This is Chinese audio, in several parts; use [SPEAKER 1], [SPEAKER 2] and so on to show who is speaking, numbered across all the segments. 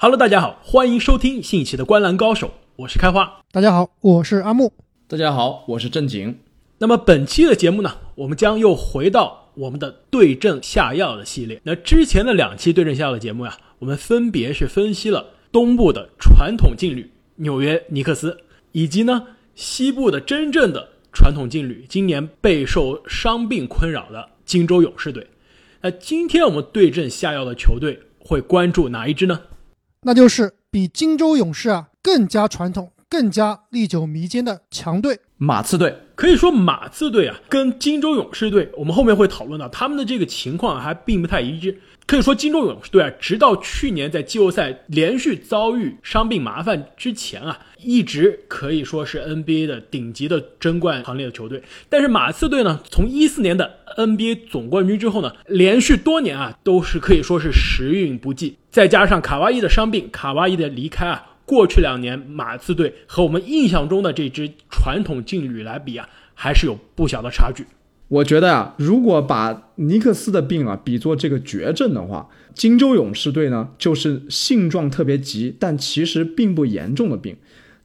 [SPEAKER 1] Hello，大家好，欢迎收听新一期的《观澜高手》，我是开花。
[SPEAKER 2] 大家好，我是阿木。
[SPEAKER 3] 大家好，我是正经。
[SPEAKER 1] 那么本期的节目呢，我们将又回到我们的对症下药的系列。那之前的两期对症下药的节目呀，我们分别是分析了东部的传统劲旅纽约尼克斯，以及呢西部的真正的传统劲旅，今年备受伤病困扰的金州勇士队。那今天我们对症下药的球队会关注哪一支呢？
[SPEAKER 2] 那就是比金州勇士啊更加传统、更加历久弥坚的强队
[SPEAKER 3] 马刺队。
[SPEAKER 1] 可以说，马刺队啊跟金州勇士队，我们后面会讨论到他们的这个情况还并不太一致。可以说，金州勇士队啊，直到去年在季后赛连续遭遇伤病麻烦之前啊，一直可以说是 NBA 的顶级的争冠行列的球队。但是马刺队呢，从一四年的 NBA 总冠军之后呢，连续多年啊都是可以说是时运不济，再加上卡哇伊的伤病，卡哇伊的离开啊。过去两年，马刺队和我们印象中的这支传统劲旅来比啊，还是有不小的差距。
[SPEAKER 3] 我觉得啊，如果把尼克斯的病啊比作这个绝症的话，金州勇士队呢就是性状特别急，但其实并不严重的病。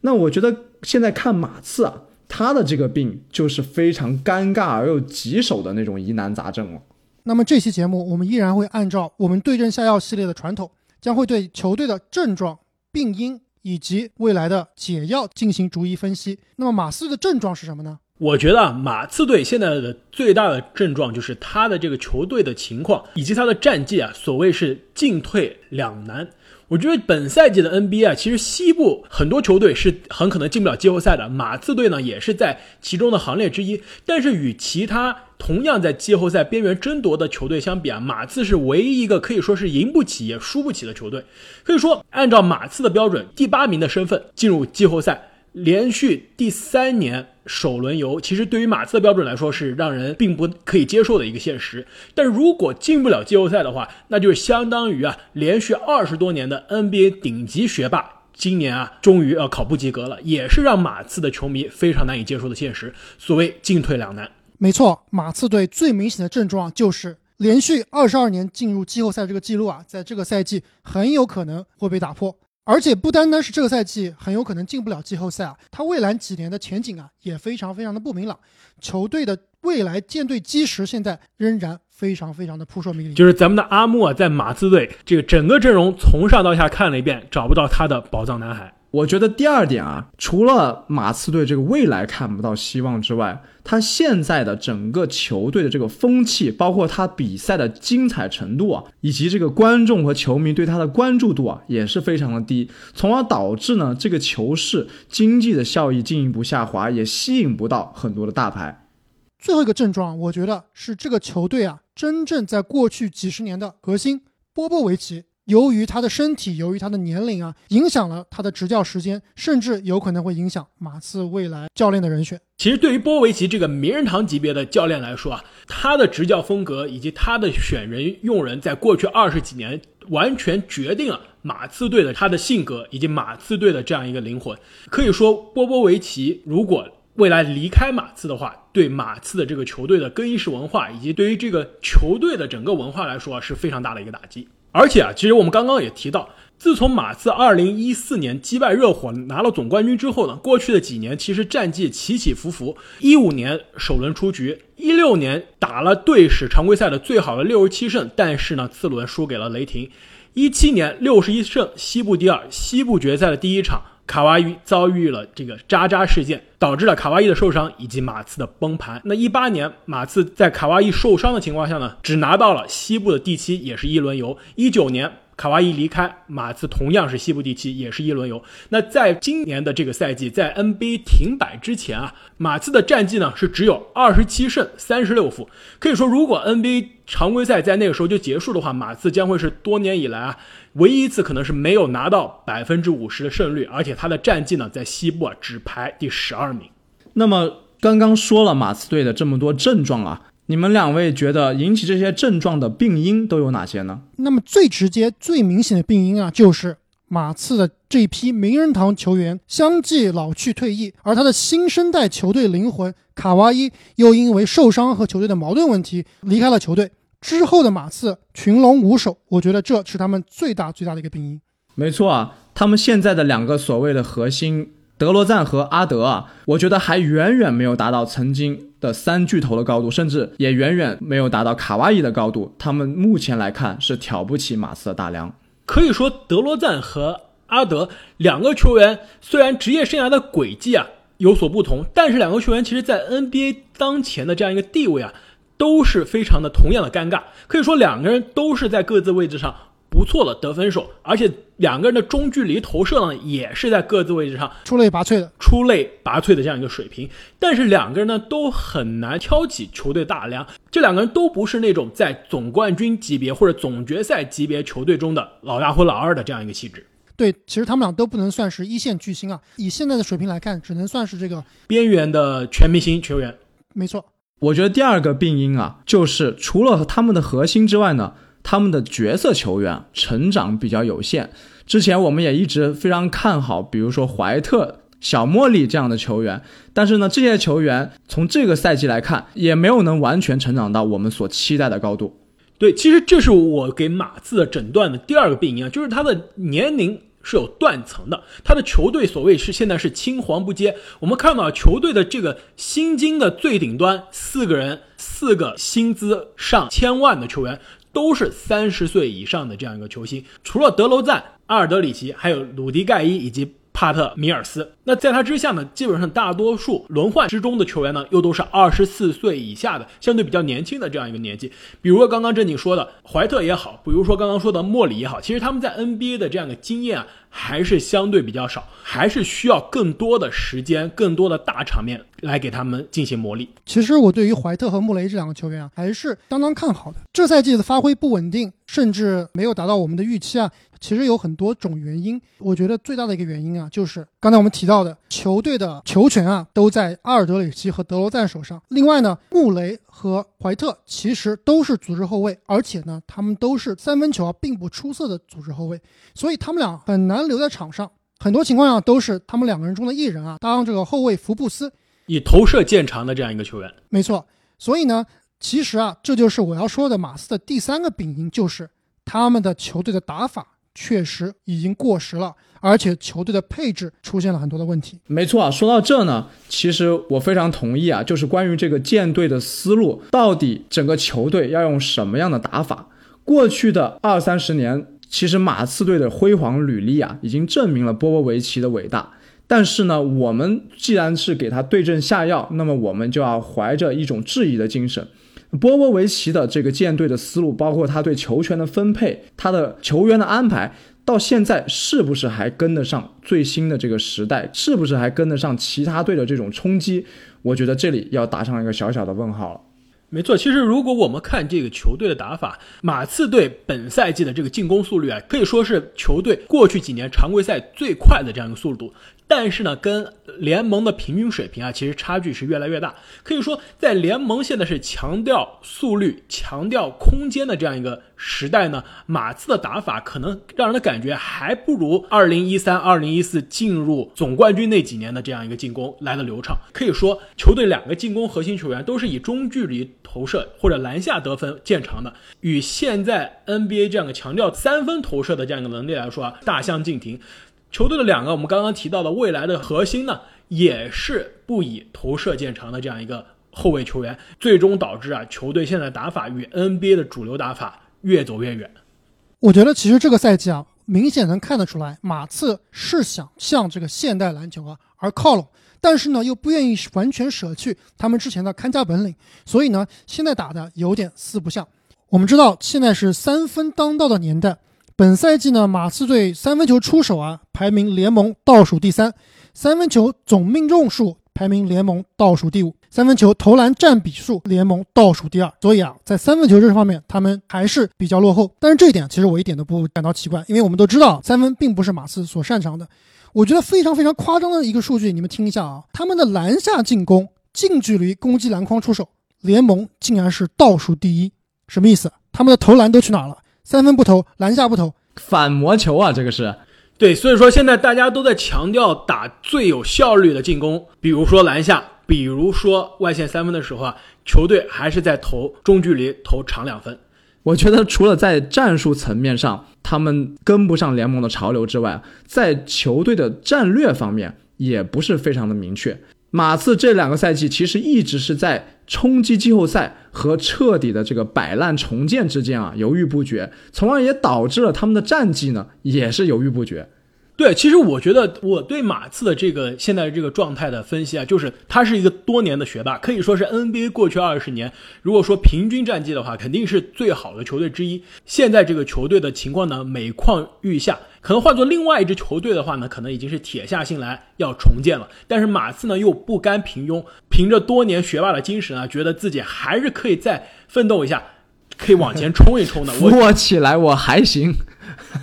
[SPEAKER 3] 那我觉得现在看马刺啊，他的这个病就是非常尴尬而又棘手的那种疑难杂症了。
[SPEAKER 2] 那么这期节目我们依然会按照我们对症下药系列的传统，将会对球队的症状、病因。以及未来的解药进行逐一分析。那么马刺的症状是什么呢？
[SPEAKER 1] 我觉得啊，马刺队现在的最大的症状就是他的这个球队的情况以及他的战绩啊，所谓是进退两难。我觉得本赛季的 NBA 啊，其实西部很多球队是很可能进不了季后赛的，马刺队呢也是在其中的行列之一。但是与其他同样在季后赛边缘争夺的球队相比啊，马刺是唯一一个可以说是赢不起也输不起的球队。可以说，按照马刺的标准，第八名的身份进入季后赛。连续第三年首轮游，其实对于马刺的标准来说是让人并不可以接受的一个现实。但如果进不了季后赛的话，那就相当于啊，连续二十多年的 NBA 顶级学霸今年啊，终于要考不及格了，也是让马刺的球迷非常难以接受的现实。所谓进退两难，
[SPEAKER 2] 没错，马刺队最明显的症状就是连续二十二年进入季后赛这个记录啊，在这个赛季很有可能会被打破。而且不单单是这个赛季很有可能进不了季后赛啊，他未来几年的前景啊也非常非常的不明朗。球队的未来舰队基石现在仍然非常非常的扑朔迷离。
[SPEAKER 1] 就是咱们的阿木啊，在马刺队这个整个阵容从上到下看了一遍，找不到他的宝藏男孩。
[SPEAKER 3] 我觉得第二点啊，除了马刺队这个未来看不到希望之外，他现在的整个球队的这个风气，包括他比赛的精彩程度啊，以及这个观众和球迷对他的关注度啊，也是非常的低，从而导致呢这个球市经济的效益进一步下滑，也吸引不到很多的大牌。
[SPEAKER 2] 最后一个症状，我觉得是这个球队啊，真正在过去几十年的核心波波维奇。由于他的身体，由于他的年龄啊，影响了他的执教时间，甚至有可能会影响马刺未来教练的人选。
[SPEAKER 1] 其实，对于波维奇这个名人堂级别的教练来说啊，他的执教风格以及他的选人用人，在过去二十几年完全决定了马刺队的他的性格以及马刺队的这样一个灵魂。可以说，波波维奇如果未来离开马刺的话，对马刺的这个球队的更衣室文化以及对于这个球队的整个文化来说是非常大的一个打击。而且啊，其实我们刚刚也提到，自从马刺二零一四年击败热火拿了总冠军之后呢，过去的几年其实战绩起起伏伏。一五年首轮出局，一六年打了队史常规赛的最好的六十七胜，但是呢，次轮输给了雷霆。一七年六十一胜，西部第二，西部决赛的第一场。卡哇伊遭遇了这个渣渣事件，导致了卡哇伊的受伤以及马刺的崩盘。那一八年，马刺在卡哇伊受伤的情况下呢，只拿到了西部的第七，也是一轮游。一九年。卡哇伊离开马刺，同样是西部第七，也是一轮游。那在今年的这个赛季，在 NBA 停摆之前啊，马刺的战绩呢是只有二十七胜三十六负。可以说，如果 NBA 常规赛在那个时候就结束的话，马刺将会是多年以来啊唯一一次可能是没有拿到百分之五十的胜率，而且他的战绩呢在西部啊只排第十二名。
[SPEAKER 3] 那么刚刚说了马刺队的这么多症状啊。你们两位觉得引起这些症状的病因都有哪些呢？
[SPEAKER 2] 那么最直接、最明显的病因啊，就是马刺的这一批名人堂球员相继老去退役，而他的新生代球队灵魂卡哇伊又因为受伤和球队的矛盾问题离开了球队。之后的马刺群龙无首，我觉得这是他们最大最大的一个病因。
[SPEAKER 3] 没错啊，他们现在的两个所谓的核心德罗赞和阿德啊，我觉得还远远没有达到曾经的三巨头的高度，甚至也远远没有达到卡哇伊的高度。他们目前来看是挑不起马刺的大梁。
[SPEAKER 1] 可以说，德罗赞和阿德两个球员虽然职业生涯的轨迹啊有所不同，但是两个球员其实在 NBA 当前的这样一个地位啊，都是非常的同样的尴尬。可以说，两个人都是在各自位置上不错的得分手，而且两个人的中距离投射呢，也是在各自位置上
[SPEAKER 2] 出类拔萃的。
[SPEAKER 1] 出类拔萃的这样一个水平。但是两个人呢，都很难挑起球队大梁。这两个人都不是那种在总冠军级别或者总决赛级别球队中的老大或老二的这样一个气质。
[SPEAKER 2] 对，其实他们俩都不能算是一线巨星啊。以现在的水平来看，只能算是这个
[SPEAKER 1] 边缘的全明星球员。
[SPEAKER 2] 没错。
[SPEAKER 3] 我觉得第二个病因啊，就是除了他们的核心之外呢，他们的角色球员成长比较有限。之前我们也一直非常看好，比如说怀特、小莫里这样的球员，但是呢，这些球员从这个赛季来看，也没有能完全成长到我们所期待的高度。
[SPEAKER 1] 对，其实这是我给马刺诊断的第二个病因啊，就是他的年龄是有断层的，他的球队所谓是现在是青黄不接。我们看到球队的这个薪金的最顶端，四个人，四个薪资上千万的球员，都是三十岁以上的这样一个球星，除了德罗赞、阿尔德里奇，还有鲁迪盖伊以及。帕特米尔斯，那在他之下呢，基本上大多数轮换之中的球员呢，又都是二十四岁以下的，相对比较年轻的这样一个年纪。比如刚刚正经说的怀特也好，比如说刚刚说的莫里也好，其实他们在 NBA 的这样的经验啊，还是相对比较少，还是需要更多的时间、更多的大场面来给他们进行磨砺。
[SPEAKER 2] 其实我对于怀特和穆雷这两个球员啊，还是相当看好的。这赛季的发挥不稳定，甚至没有达到我们的预期啊。其实有很多种原因，我觉得最大的一个原因啊，就是刚才我们提到的球队的球权啊，都在阿尔德里奇和德罗赞手上。另外呢，穆雷和怀特其实都是组织后卫，而且呢，他们都是三分球啊并不出色的组织后卫，所以他们俩很难留在场上。很多情况下都是他们两个人中的一人啊当这个后卫福布斯，
[SPEAKER 1] 以投射见长的这样一个球员。
[SPEAKER 2] 没错，所以呢，其实啊，这就是我要说的马斯的第三个病因，就是他们的球队的打法。确实已经过时了，而且球队的配置出现了很多的问题。
[SPEAKER 3] 没错啊，说到这呢，其实我非常同意啊，就是关于这个建队的思路，到底整个球队要用什么样的打法？过去的二三十年，其实马刺队的辉煌履历啊，已经证明了波波维奇的伟大。但是呢，我们既然是给他对症下药，那么我们就要怀着一种质疑的精神。波波维奇的这个建队的思路，包括他对球权的分配，他的球员的安排，到现在是不是还跟得上最新的这个时代？是不是还跟得上其他队的这种冲击？我觉得这里要打上一个小小的问号了。
[SPEAKER 1] 没错，其实如果我们看这个球队的打法，马刺队本赛季的这个进攻速率啊，可以说是球队过去几年常规赛最快的这样一个速度。但是呢，跟联盟的平均水平啊，其实差距是越来越大。可以说，在联盟现在是强调速率、强调空间的这样一个时代呢，马刺的打法可能让人的感觉还不如二零一三、二零一四进入总冠军那几年的这样一个进攻来的流畅。可以说，球队两个进攻核心球员都是以中距离投射或者篮下得分见长的，与现在 NBA 这样的强调三分投射的这样一个能力来说啊，大相径庭。球队的两个我们刚刚提到的未来的核心呢，也是不以投射见长的这样一个后卫球员，最终导致啊球队现在打法与 NBA 的主流打法越走越远。
[SPEAKER 2] 我觉得其实这个赛季啊，明显能看得出来，马刺是想向这个现代篮球啊而靠拢，但是呢又不愿意完全舍去他们之前的看家本领，所以呢现在打的有点四不像。我们知道现在是三分当道的年代。本赛季呢，马刺队三分球出手啊，排名联盟倒数第三；三分球总命中数排名联盟倒数第五；三分球投篮占比数联盟倒数第二。所以啊，在三分球这方面，他们还是比较落后。但是这一点其实我一点都不感到奇怪，因为我们都知道三分并不是马刺所擅长的。我觉得非常非常夸张的一个数据，你们听一下啊，他们的篮下进攻近距离攻击篮筐出手联盟竟然是倒数第一，什么意思？他们的投篮都去哪了？三分不投，篮下不投，
[SPEAKER 3] 反魔球啊！这个是
[SPEAKER 1] 对，所以说现在大家都在强调打最有效率的进攻，比如说篮下，比如说外线三分的时候啊，球队还是在投中距离、投长两分。
[SPEAKER 3] 我觉得除了在战术层面上他们跟不上联盟的潮流之外，在球队的战略方面也不是非常的明确。马刺这两个赛季其实一直是在冲击季后赛和彻底的这个摆烂重建之间啊犹豫不决，从而也导致了他们的战绩呢也是犹豫不决。
[SPEAKER 1] 对，其实我觉得我对马刺的这个现在这个状态的分析啊，就是他是一个多年的学霸，可以说是 NBA 过去二十年，如果说平均战绩的话，肯定是最好的球队之一。现在这个球队的情况呢，每况愈下，可能换做另外一支球队的话呢，可能已经是铁下心来要重建了。但是马刺呢，又不甘平庸，凭着多年学霸的精神啊，觉得自己还是可以再奋斗一下，可以往前冲一冲的。我
[SPEAKER 3] 我起来我还行。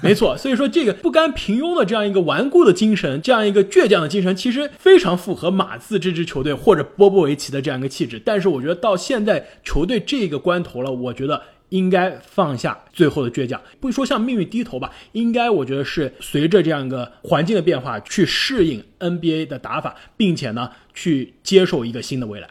[SPEAKER 1] 没错，所以说这个不甘平庸的这样一个顽固的精神，这样一个倔强的精神，其实非常符合马刺这支球队或者波波维奇的这样一个气质。但是我觉得到现在球队这个关头了，我觉得应该放下最后的倔强，不说向命运低头吧，应该我觉得是随着这样一个环境的变化去适应 NBA 的打法，并且呢去接受一个新的未来。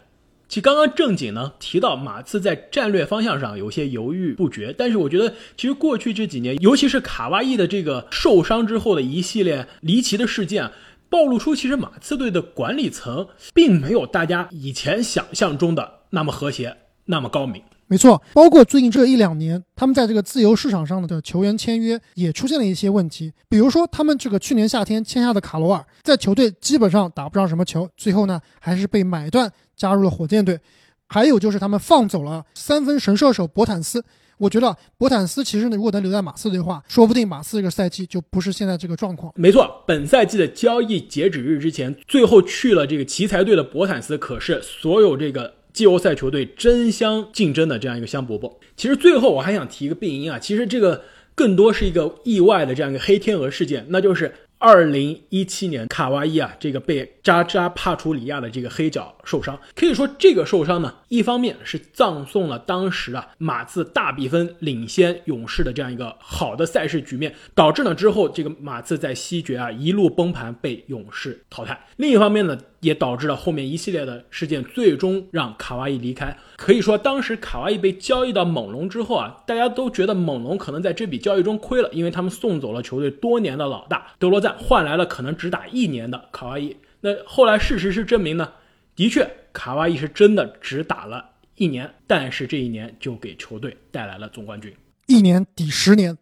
[SPEAKER 1] 其实刚刚正经呢提到马刺在战略方向上有些犹豫不决，但是我觉得其实过去这几年，尤其是卡哇伊的这个受伤之后的一系列离奇的事件，暴露出其实马刺队的管理层并没有大家以前想象中的那么和谐、那么高明。
[SPEAKER 2] 没错，包括最近这一两年，他们在这个自由市场上的球员签约也出现了一些问题。比如说，他们这个去年夏天签下的卡罗尔，在球队基本上打不上什么球，最后呢还是被买断加入了火箭队。还有就是他们放走了三分神射手博坦斯。我觉得博坦斯其实呢，如果能留在马刺的话，说不定马刺这个赛季就不是现在这个状况。
[SPEAKER 1] 没错，本赛季的交易截止日之前，最后去了这个奇才队的博坦斯，可是所有这个。季后赛球队争相竞争的这样一个香饽饽。其实最后我还想提一个病因啊，其实这个更多是一个意外的这样一个黑天鹅事件，那就是二零一七年卡哇伊啊这个被扎扎帕楚里亚的这个黑脚受伤。可以说这个受伤呢，一方面是葬送了当时啊马刺大比分领先勇士的这样一个好的赛事局面，导致呢之后这个马刺在西决啊一路崩盘，被勇士淘汰。另一方面呢。也导致了后面一系列的事件，最终让卡哇伊离开。可以说，当时卡哇伊被交易到猛龙之后啊，大家都觉得猛龙可能在这笔交易中亏了，因为他们送走了球队多年的老大德罗赞，换来了可能只打一年的卡哇伊。那后来事实是证明呢，的确卡哇伊是真的只打了一年，但是这一年就给球队带来了总冠军，
[SPEAKER 2] 一年抵十年。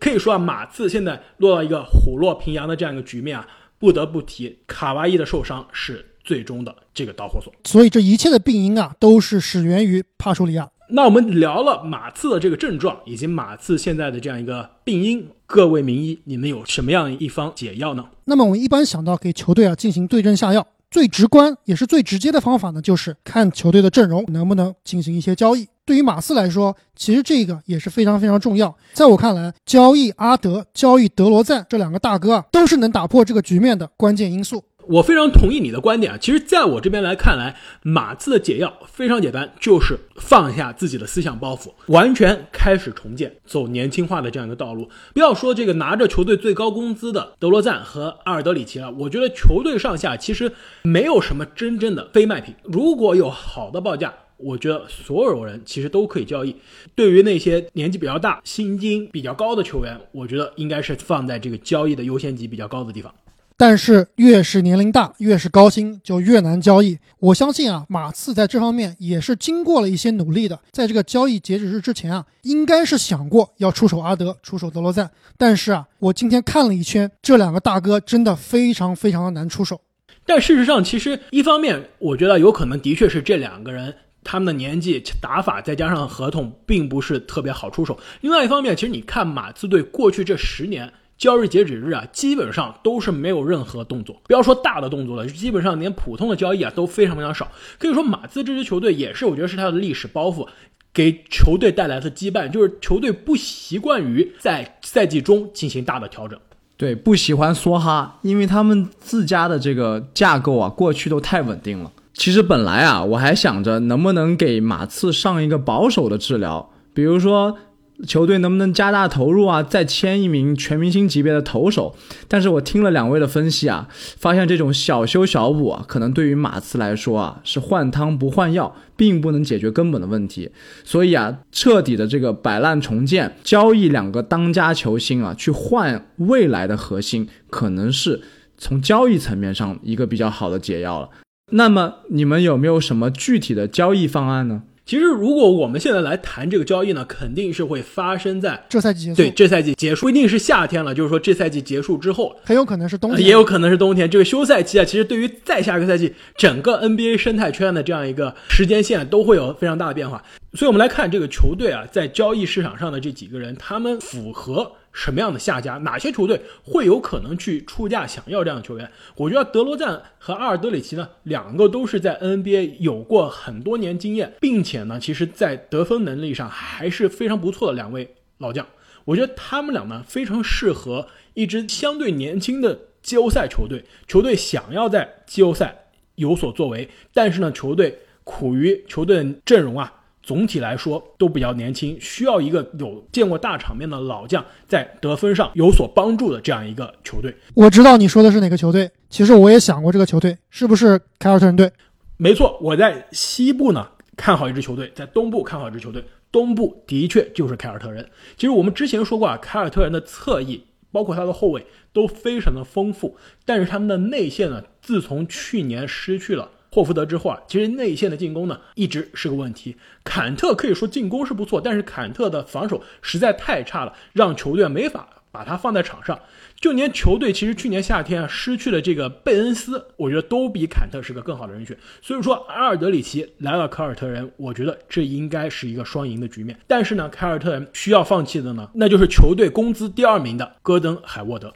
[SPEAKER 1] 可以说啊，马刺现在落到一个虎落平阳的这样一个局面啊。不得不提卡哇伊的受伤是最终的这个导火索，
[SPEAKER 2] 所以这一切的病因啊，都是始源于帕楚里亚。
[SPEAKER 1] 那我们聊了马刺的这个症状，以及马刺现在的这样一个病因，各位名医，你们有什么样一方解药呢？
[SPEAKER 2] 那么我们一般想到给球队啊进行对症下药，最直观也是最直接的方法呢，就是看球队的阵容能不能进行一些交易。对于马刺来说，其实这个也是非常非常重要。在我看来，交易阿德、交易德罗赞这两个大哥啊，都是能打破这个局面的关键因素。
[SPEAKER 1] 我非常同意你的观点啊。其实，在我这边来看来，马刺的解药非常简单，就是放下自己的思想包袱，完全开始重建，走年轻化的这样一个道路。不要说这个拿着球队最高工资的德罗赞和阿尔德里奇了，我觉得球队上下其实没有什么真正的非卖品。如果有好的报价。我觉得所有人其实都可以交易。对于那些年纪比较大、薪金比较高的球员，我觉得应该是放在这个交易的优先级比较高的地方。
[SPEAKER 2] 但是越是年龄大、越是高薪，就越难交易。我相信啊，马刺在这方面也是经过了一些努力的。在这个交易截止日之前啊，应该是想过要出手阿德、出手德罗赞。但是啊，我今天看了一圈，这两个大哥真的非常非常的难出手。
[SPEAKER 1] 但事实上，其实一方面，我觉得有可能的确是这两个人。他们的年纪、打法，再加上合同，并不是特别好出手。另外一方面，其实你看马刺队过去这十年交易截止日啊，基本上都是没有任何动作，不要说大的动作了，基本上连普通的交易啊都非常非常少。可以说，马刺这支球队也是，我觉得是他的历史包袱给球队带来的羁绊，就是球队不习惯于在赛季中进行大的调整，
[SPEAKER 3] 对，不喜欢梭哈，因为他们自家的这个架构啊，过去都太稳定了。其实本来啊，我还想着能不能给马刺上一个保守的治疗，比如说球队能不能加大投入啊，再签一名全明星级别的投手？但是我听了两位的分析啊，发现这种小修小补啊，可能对于马刺来说啊，是换汤不换药，并不能解决根本的问题。所以啊，彻底的这个摆烂重建，交易两个当家球星啊，去换未来的核心，可能是从交易层面上一个比较好的解药了。那么你们有没有什么具体的交易方案呢？
[SPEAKER 1] 其实，如果我们现在来谈这个交易呢，肯定是会发生在
[SPEAKER 2] 这赛季结束，
[SPEAKER 1] 对这赛季结束，不一定是夏天了，就是说这赛季结束之后，
[SPEAKER 2] 很有可能是冬天，
[SPEAKER 1] 也有可能是冬天。这个休赛期啊，其实对于再下个赛季整个 NBA 生态圈的这样一个时间线都会有非常大的变化。所以，我们来看这个球队啊，在交易市场上的这几个人，他们符合。什么样的下家？哪些球队会有可能去出价想要这样的球员？我觉得德罗赞和阿尔德里奇呢，两个都是在 NBA 有过很多年经验，并且呢，其实在得分能力上还是非常不错的两位老将。我觉得他们俩呢，非常适合一支相对年轻的季后赛球队。球队想要在季后赛有所作为，但是呢，球队苦于球队阵容啊。总体来说都比较年轻，需要一个有见过大场面的老将在得分上有所帮助的这样一个球队。
[SPEAKER 2] 我知道你说的是哪个球队，其实我也想过这个球队是不是凯尔特人队。
[SPEAKER 1] 没错，我在西部呢看好一支球队，在东部看好一支球队。东部的确就是凯尔特人。其实我们之前说过啊，凯尔特人的侧翼包括他的后卫都非常的丰富，但是他们的内线呢，自从去年失去了。霍福德之后啊，其实内线的进攻呢一直是个问题。坎特可以说进攻是不错，但是坎特的防守实在太差了，让球队没法把他放在场上。就连球队其实去年夏天啊失去了这个贝恩斯，我觉得都比坎特是个更好的人选。所以说阿尔德里奇来了凯尔特人，我觉得这应该是一个双赢的局面。但是呢，凯尔特人需要放弃的呢，那就是球队工资第二名的戈登海沃德。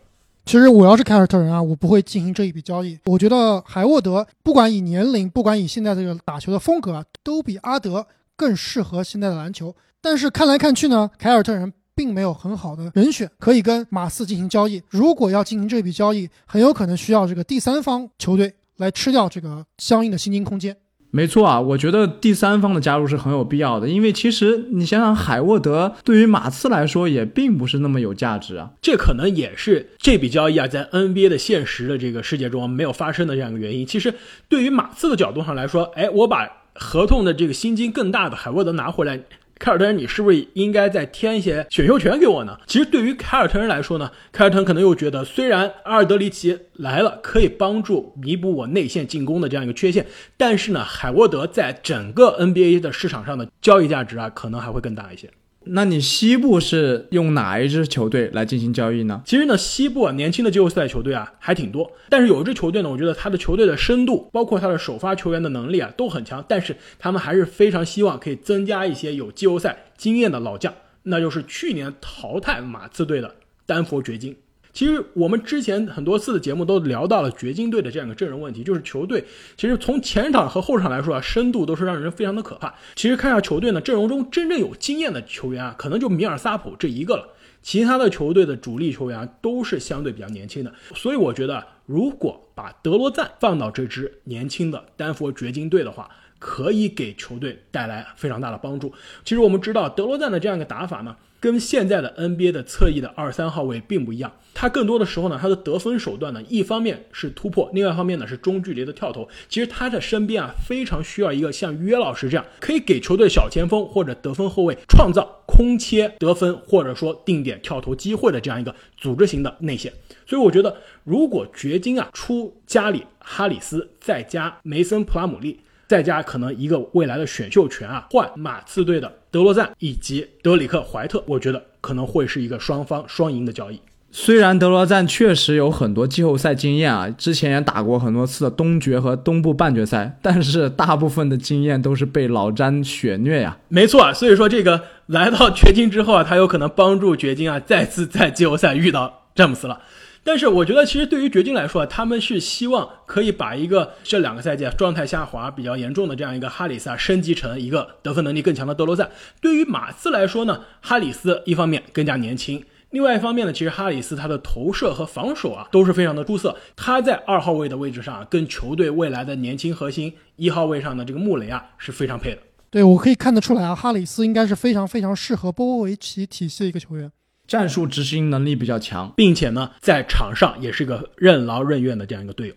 [SPEAKER 2] 其实我要是凯尔特人啊，我不会进行这一笔交易。我觉得海沃德不管以年龄，不管以现在这个打球的风格，都比阿德更适合现在的篮球。但是看来看去呢，凯尔特人并没有很好的人选可以跟马刺进行交易。如果要进行这笔交易，很有可能需要这个第三方球队来吃掉这个相应的薪金空间。
[SPEAKER 3] 没错啊，我觉得第三方的加入是很有必要的，因为其实你想想，海沃德对于马刺来说也并不是那么有价值啊。
[SPEAKER 1] 这可能也是这笔交易啊，在 NBA 的现实的这个世界中没有发生的这样一个原因。其实对于马刺的角度上来说，哎，我把合同的这个薪金更大的海沃德拿回来。凯尔特人，你是不是应该再添一些选秀权给我呢？其实对于凯尔特人来说呢，凯尔特人可能又觉得，虽然阿尔德里奇来了可以帮助弥补我内线进攻的这样一个缺陷，但是呢，海沃德在整个 NBA 的市场上的交易价值啊，可能还会更大一些。
[SPEAKER 3] 那你西部是用哪一支球队来进行交易呢？
[SPEAKER 1] 其实呢，西部啊，年轻的季后赛球队啊还挺多，但是有一支球队呢，我觉得他的球队的深度，包括他的首发球员的能力啊都很强，但是他们还是非常希望可以增加一些有季后赛经验的老将，那就是去年淘汰马刺队的丹佛掘金。其实我们之前很多次的节目都聊到了掘金队的这样一个阵容问题，就是球队其实从前场和后场来说啊，深度都是让人非常的可怕。其实看下球队呢，阵容中真正有经验的球员啊，可能就米尔萨普这一个了，其他的球队的主力球员都是相对比较年轻的。所以我觉得，如果把德罗赞放到这支年轻的丹佛掘金队的话，可以给球队带来非常大的帮助。其实我们知道德罗赞的这样一个打法呢。跟现在的 NBA 的侧翼的二三号位并不一样，他更多的时候呢，他的得分手段呢，一方面是突破，另外一方面呢是中距离的跳投。其实他的身边啊，非常需要一个像约老师这样，可以给球队小前锋或者得分后卫创造空切得分或者说定点跳投机会的这样一个组织型的内线。所以我觉得，如果掘金啊出加里哈里斯，再加梅森普拉姆利。再加可能一个未来的选秀权啊，换马刺队的德罗赞以及德里克怀特，我觉得可能会是一个双方双赢的交易。
[SPEAKER 3] 虽然德罗赞确实有很多季后赛经验啊，之前也打过很多次的东决和东部半决赛，但是大部分的经验都是被老詹血虐呀。
[SPEAKER 1] 没错啊，所以说这个来到掘金之后啊，他有可能帮助掘金啊再次在季后赛遇到詹姆斯了。但是我觉得，其实对于掘金来说，他们是希望可以把一个这两个赛季状态下滑比较严重的这样一个哈里斯啊，升级成一个得分能力更强的德罗赞。对于马刺来说呢，哈里斯一方面更加年轻，另外一方面呢，其实哈里斯他的投射和防守啊都是非常的出色。他在二号位的位置上，跟球队未来的年轻核心一号位上的这个穆雷啊是非常配的。
[SPEAKER 2] 对我可以看得出来啊，哈里斯应该是非常非常适合波波维奇体系的一个球员。
[SPEAKER 3] 战术执行能力比较强，
[SPEAKER 1] 并且呢，在场上也是一个任劳任怨的这样一个队友。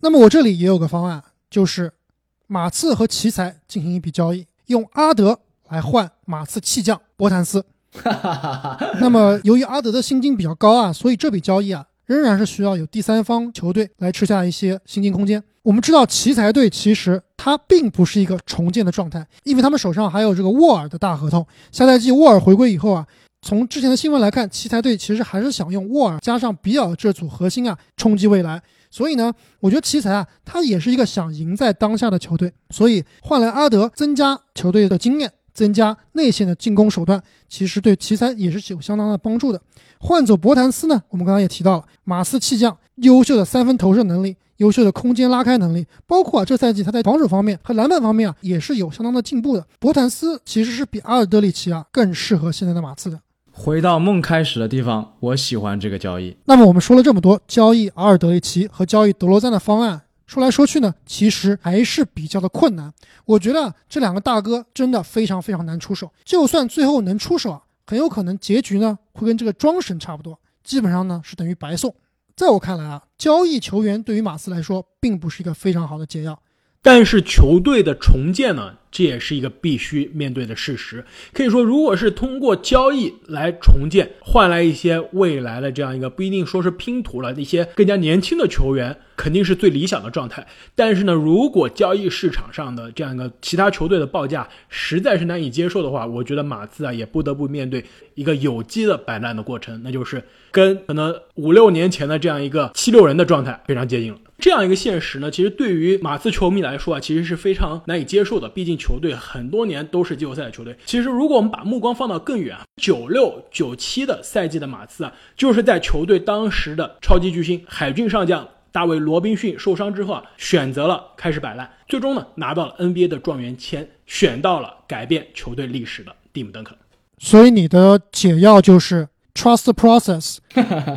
[SPEAKER 2] 那么我这里也有个方案，就是马刺和奇才进行一笔交易，用阿德来换马刺弃将博坦斯。那么由于阿德的薪金比较高啊，所以这笔交易啊，仍然是需要有第三方球队来吃下一些薪金空间。我们知道奇才队其实它并不是一个重建的状态，因为他们手上还有这个沃尔的大合同。下赛季沃尔回归以后啊，从之前的新闻来看，奇才队其实还是想用沃尔加上比尔这组核心啊冲击未来。所以呢，我觉得奇才啊，他也是一个想赢在当下的球队，所以换来阿德，增加球队的经验。增加内线的进攻手段，其实对奇才也是有相当的帮助的。换走博谭斯呢，我们刚刚也提到了，马刺弃将，优秀的三分投射能力，优秀的空间拉开能力，包括啊这赛季他在防守方面和篮板方面啊也是有相当的进步的。博谭斯其实是比阿尔德里奇啊更适合现在的马刺的。
[SPEAKER 3] 回到梦开始的地方，我喜欢这个交易。
[SPEAKER 2] 那么我们说了这么多，交易阿尔德里奇和交易德罗赞的方案。说来说去呢，其实还是比较的困难。我觉得这两个大哥真的非常非常难出手。就算最后能出手啊，很有可能结局呢会跟这个庄神差不多，基本上呢是等于白送。在我看来啊，交易球员对于马刺来说并不是一个非常好的解药。
[SPEAKER 1] 但是球队的重建呢，这也是一个必须面对的事实。可以说，如果是通过交易来重建，换来一些未来的这样一个不一定说是拼图了，一些更加年轻的球员，肯定是最理想的状态。但是呢，如果交易市场上的这样一个其他球队的报价实在是难以接受的话，我觉得马刺啊也不得不面对一个有机的摆烂的过程，那就是跟可能五六年前的这样一个七六人的状态非常接近了。这样一个现实呢，其实对于马刺球迷来说啊，其实是非常难以接受的。毕竟球队很多年都是季后赛的球队。其实如果我们把目光放到更远，九六九七的赛季的马刺啊，就是在球队当时的超级巨星海军上将大卫罗宾逊受伤之后啊，选择了开始摆烂，最终呢拿到了 NBA 的状元签，选到了改变球队历史的蒂姆·邓肯。
[SPEAKER 2] 所以你的解药就是 trust process，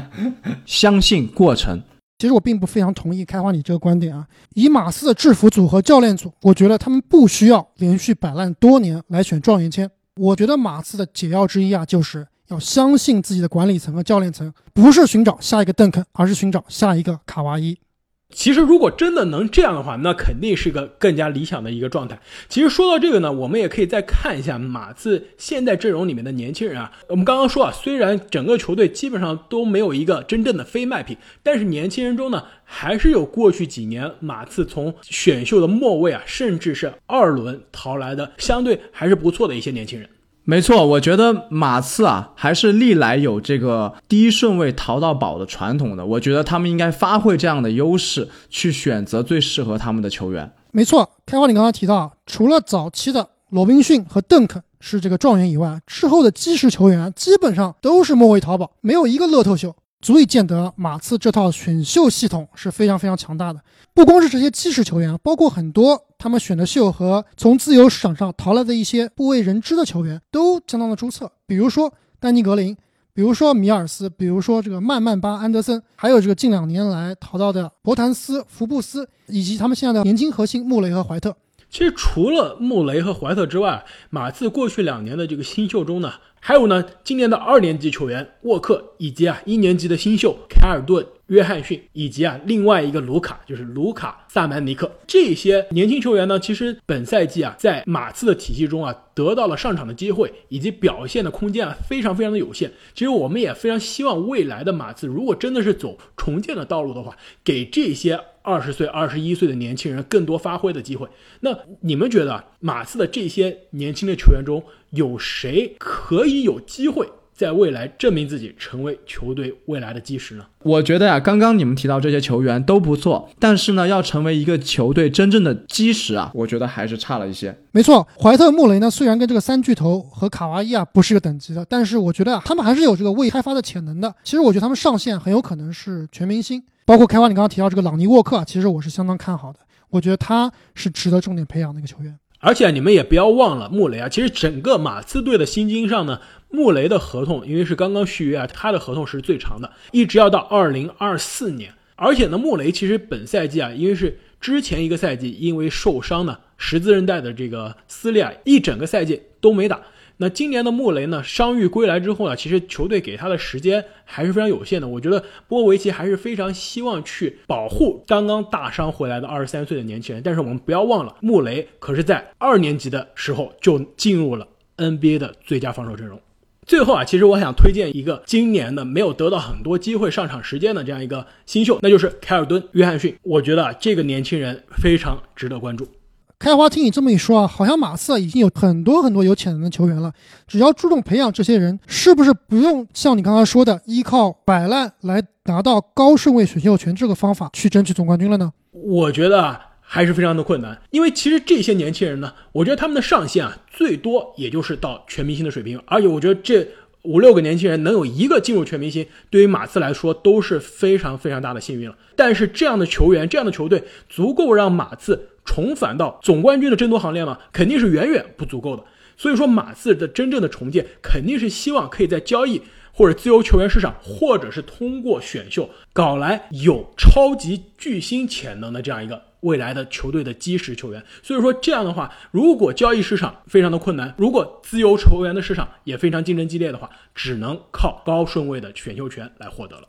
[SPEAKER 3] 相信过程。
[SPEAKER 2] 其实我并不非常同意开花你这个观点啊。以马刺的制服组和教练组，我觉得他们不需要连续摆烂多年来选状元签。我觉得马刺的解药之一啊，就是要相信自己的管理层和教练层，不是寻找下一个邓肯，而是寻找下一个卡哇伊。
[SPEAKER 1] 其实，如果真的能这样的话，那肯定是个更加理想的一个状态。其实说到这个呢，我们也可以再看一下马刺现在阵容里面的年轻人啊。我们刚刚说啊，虽然整个球队基本上都没有一个真正的非卖品，但是年轻人中呢，还是有过去几年马刺从选秀的末位啊，甚至是二轮淘来的，相对还是不错的一些年轻人。
[SPEAKER 3] 没错，我觉得马刺啊，还是历来有这个低顺位淘到宝的传统的。我觉得他们应该发挥这样的优势，去选择最适合他们的球员。
[SPEAKER 2] 没错，开花，你刚刚提到，除了早期的罗宾逊和邓肯是这个状元以外，之后的基石球员基本上都是末位淘宝，没有一个乐透秀。足以见得马刺这套选秀系统是非常非常强大的。不光是这些基石球员，包括很多他们选的秀和从自由市场上淘来的一些不为人知的球员，都相当的出色。比如说丹尼格林，比如说米尔斯，比如说这个曼曼巴安德森，还有这个近两年来淘到的博谭斯、福布斯，以及他们现在的年轻核心穆雷和怀特。
[SPEAKER 1] 其实除了穆雷和怀特之外，马刺过去两年的这个新秀中呢。还有呢，今年的二年级球员沃克，以及啊一年级的新秀凯尔顿、约翰逊，以及啊另外一个卢卡，就是卢卡萨曼尼克，这些年轻球员呢，其实本赛季啊在马刺的体系中啊得到了上场的机会以及表现的空间啊非常非常的有限。其实我们也非常希望未来的马刺如果真的是走重建的道路的话，给这些二十岁、二十一岁的年轻人更多发挥的机会。那你们觉得马刺的这些年轻的球员中？有谁可以有机会在未来证明自己，成为球队未来的基石呢？
[SPEAKER 3] 我觉得呀，刚刚你们提到这些球员都不错，但是呢，要成为一个球队真正的基石啊，我觉得还是差了一些。
[SPEAKER 2] 没错，怀特、穆雷呢，虽然跟这个三巨头和卡哇伊啊不是一个等级的，但是我觉得啊，他们还是有这个未开发的潜能的。其实我觉得他们上限很有可能是全明星，包括开发你刚刚提到这个朗尼沃克，啊其实我是相当看好的，我觉得他是值得重点培养的一个球员。
[SPEAKER 1] 而且你们也不要忘了穆雷啊，其实整个马刺队的薪金上呢，穆雷的合同因为是刚刚续约啊，他的合同是最长的，一直要到二零二四年。而且呢，穆雷其实本赛季啊，因为是之前一个赛季因为受伤呢，十字韧带的这个撕裂啊，一整个赛季都没打。那今年的穆雷呢，伤愈归来之后呢，其实球队给他的时间还是非常有限的。我觉得波维奇还是非常希望去保护刚刚大伤回来的二十三岁的年轻人。但是我们不要忘了，穆雷可是在二年级的时候就进入了 NBA 的最佳防守阵容。最后啊，其实我想推荐一个今年的没有得到很多机会上场时间的这样一个新秀，那就是凯尔顿·约翰逊。我觉得这个年轻人非常值得关注。
[SPEAKER 2] 开花听你这么一说啊，好像马刺已经有很多很多有潜能的球员了，只要注重培养这些人，是不是不用像你刚才说的依靠摆烂来拿到高顺位选秀权这个方法去争取总冠军了呢？
[SPEAKER 1] 我觉得啊。还是非常的困难，因为其实这些年轻人呢，我觉得他们的上限啊，最多也就是到全明星的水平。而且我觉得这五六个年轻人能有一个进入全明星，对于马刺来说都是非常非常大的幸运了。但是这样的球员，这样的球队，足够让马刺重返到总冠军的争夺行列吗？肯定是远远不足够的。所以说，马刺的真正的重建，肯定是希望可以在交易或者自由球员市场，或者是通过选秀搞来有超级巨星潜能的这样一个。未来的球队的基石球员，所以说这样的话，如果交易市场非常的困难，如果自由球员的市场也非常竞争激烈的话，只能靠高顺位的选秀权来获得了。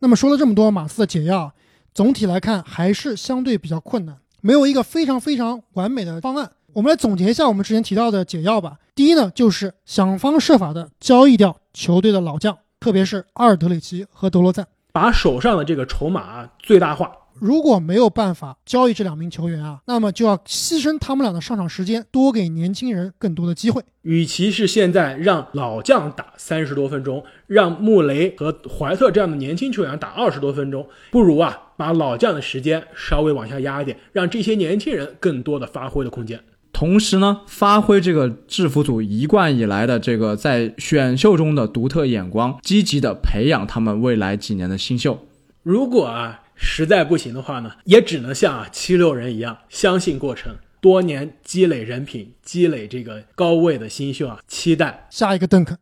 [SPEAKER 2] 那么说了这么多马刺的解药，总体来看还是相对比较困难，没有一个非常非常完美的方案。我们来总结一下我们之前提到的解药吧。第一呢，就是想方设法的交易掉球队的老将，特别是阿尔德里奇和德罗赞，
[SPEAKER 1] 把手上的这个筹码最大化。
[SPEAKER 2] 如果没有办法交易这两名球员啊，那么就要牺牲他们俩的上场时间，多给年轻人更多的机会。
[SPEAKER 1] 与其是现在让老将打三十多分钟，让穆雷和怀特这样的年轻球员打二十多分钟，不如啊把老将的时间稍微往下压一点，让这些年轻人更多的发挥的空间。
[SPEAKER 3] 同时呢，发挥这个制服组一贯以来的这个在选秀中的独特眼光，积极的培养他们未来几年的新秀。
[SPEAKER 1] 如果啊。实在不行的话呢，也只能像啊七六人一样，相信过程，多年积累人品，积累这个高位的新秀啊，期待
[SPEAKER 2] 下一个邓肯。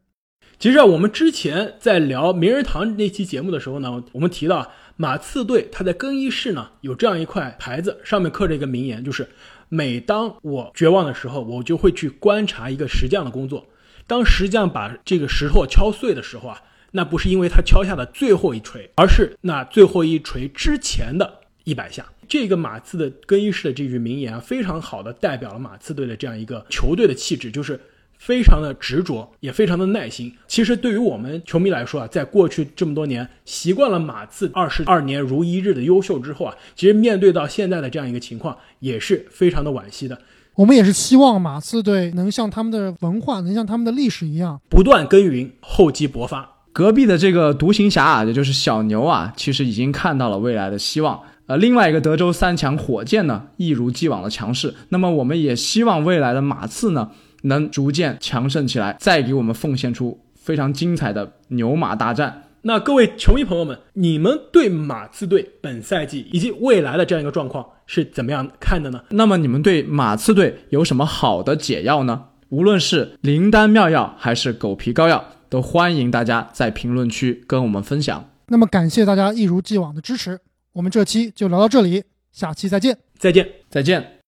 [SPEAKER 1] 其实啊，我们之前在聊名人堂那期节目的时候呢，我们提到马刺队他在更衣室呢有这样一块牌子，上面刻着一个名言，就是每当我绝望的时候，我就会去观察一个石匠的工作。当石匠把这个石头敲碎的时候啊。那不是因为他敲下的最后一锤，而是那最后一锤之前的一百下。这个马刺的更衣室的这句名言啊，非常好的代表了马刺队的这样一个球队的气质，就是非常的执着，也非常的耐心。其实对于我们球迷来说啊，在过去这么多年习惯了马刺二十二年如一日的优秀之后啊，其实面对到现在的这样一个情况，也是非常的惋惜的。
[SPEAKER 2] 我们也是希望马刺队能像他们的文化，能像他们的历史一样，
[SPEAKER 1] 不断耕耘，厚积薄发。
[SPEAKER 3] 隔壁的这个独行侠啊，也就是小牛啊，其实已经看到了未来的希望。呃，另外一个德州三强火箭呢，一如既往的强势。那么我们也希望未来的马刺呢，能逐渐强盛起来，再给我们奉献出非常精彩的牛马大战。
[SPEAKER 1] 那各位球迷朋友们，你们对马刺队本赛季以及未来的这样一个状况是怎么样看的呢？
[SPEAKER 3] 那么你们对马刺队有什么好的解药呢？无论是灵丹妙药还是狗皮膏药。都欢迎大家在评论区跟我们分享。
[SPEAKER 2] 那么感谢大家一如既往的支持，我们这期就聊到这里，下期再见，
[SPEAKER 1] 再见，
[SPEAKER 3] 再见。